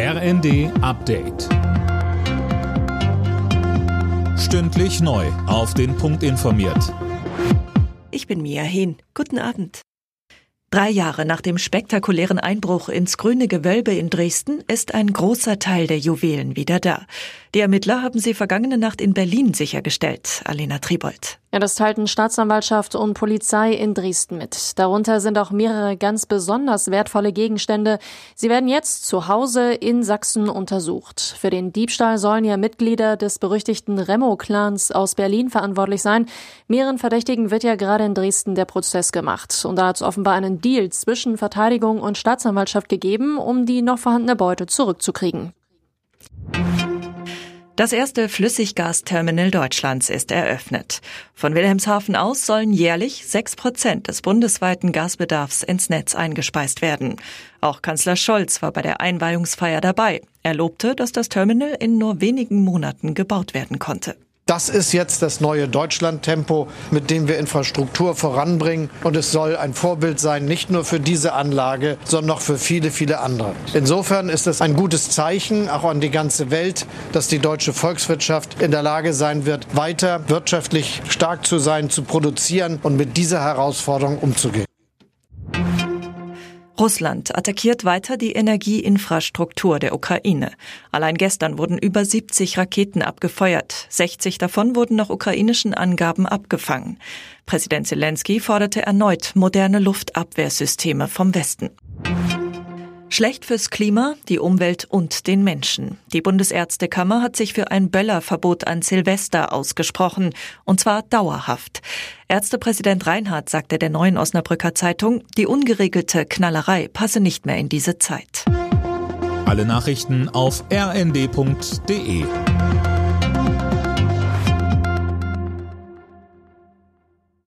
RND Update. Stündlich neu. Auf den Punkt informiert. Ich bin Mia Hehn. Guten Abend. Drei Jahre nach dem spektakulären Einbruch ins grüne Gewölbe in Dresden ist ein großer Teil der Juwelen wieder da. Die Ermittler haben sie vergangene Nacht in Berlin sichergestellt. Alena Tribold. Ja, das teilten Staatsanwaltschaft und Polizei in Dresden mit. Darunter sind auch mehrere ganz besonders wertvolle Gegenstände. Sie werden jetzt zu Hause in Sachsen untersucht. Für den Diebstahl sollen ja Mitglieder des berüchtigten Remo-Clans aus Berlin verantwortlich sein. Mehreren Verdächtigen wird ja gerade in Dresden der Prozess gemacht. Und da hat es offenbar einen Deal zwischen Verteidigung und Staatsanwaltschaft gegeben, um die noch vorhandene Beute zurückzukriegen. Das erste Flüssiggasterminal Deutschlands ist eröffnet. Von Wilhelmshaven aus sollen jährlich sechs Prozent des bundesweiten Gasbedarfs ins Netz eingespeist werden. Auch Kanzler Scholz war bei der Einweihungsfeier dabei. Er lobte, dass das Terminal in nur wenigen Monaten gebaut werden konnte. Das ist jetzt das neue Deutschland-Tempo, mit dem wir Infrastruktur voranbringen. Und es soll ein Vorbild sein, nicht nur für diese Anlage, sondern auch für viele, viele andere. Insofern ist es ein gutes Zeichen, auch an die ganze Welt, dass die deutsche Volkswirtschaft in der Lage sein wird, weiter wirtschaftlich stark zu sein, zu produzieren und mit dieser Herausforderung umzugehen. Russland attackiert weiter die Energieinfrastruktur der Ukraine. Allein gestern wurden über 70 Raketen abgefeuert. 60 davon wurden nach ukrainischen Angaben abgefangen. Präsident Zelensky forderte erneut moderne Luftabwehrsysteme vom Westen. Schlecht fürs Klima, die Umwelt und den Menschen. Die Bundesärztekammer hat sich für ein Böllerverbot an Silvester ausgesprochen, und zwar dauerhaft. Ärztepräsident Reinhardt sagte der neuen Osnabrücker Zeitung, die ungeregelte Knallerei passe nicht mehr in diese Zeit. Alle Nachrichten auf rnd.de